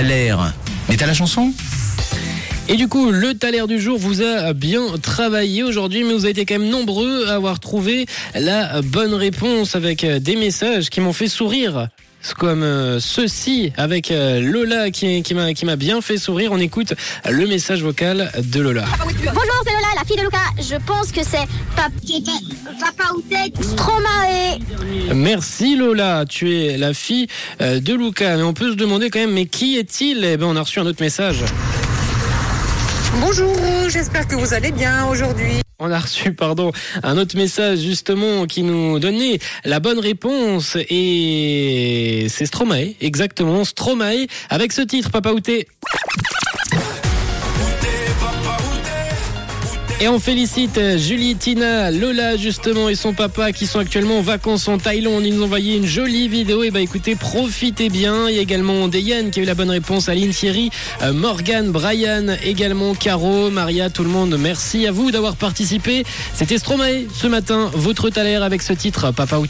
L'air. Mais t'as la chanson? Et du coup, le taler du jour vous a bien travaillé aujourd'hui, mais vous avez été quand même nombreux à avoir trouvé la bonne réponse avec euh, des messages qui m'ont fait sourire. Comme euh, ceci avec euh, Lola qui, qui m'a qui m'a bien fait sourire. On écoute le message vocal de Lola. Bonjour, c'est Lola, la fille de Lucas. Je pense que c'est pap- Papa ou. Merci Lola, tu es la fille euh, de Luca. Mais on peut se demander quand même, mais qui est-il? Eh ben, on a reçu un autre message. Bonjour, j'espère que vous allez bien aujourd'hui. On a reçu, pardon, un autre message justement qui nous donnait la bonne réponse et c'est Stromae, exactement, Stromae avec ce titre, Papa Outé. Et on félicite Julie, Tina, Lola justement et son papa qui sont actuellement en vacances en Thaïlande. Ils nous ont envoyé une jolie vidéo. Et bah écoutez, profitez bien. Il y a également Dayan qui a eu la bonne réponse, Aline Thierry, euh, Morgan, Brian, également Caro, Maria, tout le monde. Merci à vous d'avoir participé. C'était Stromae ce matin, votre taler avec ce titre, Papa Outé.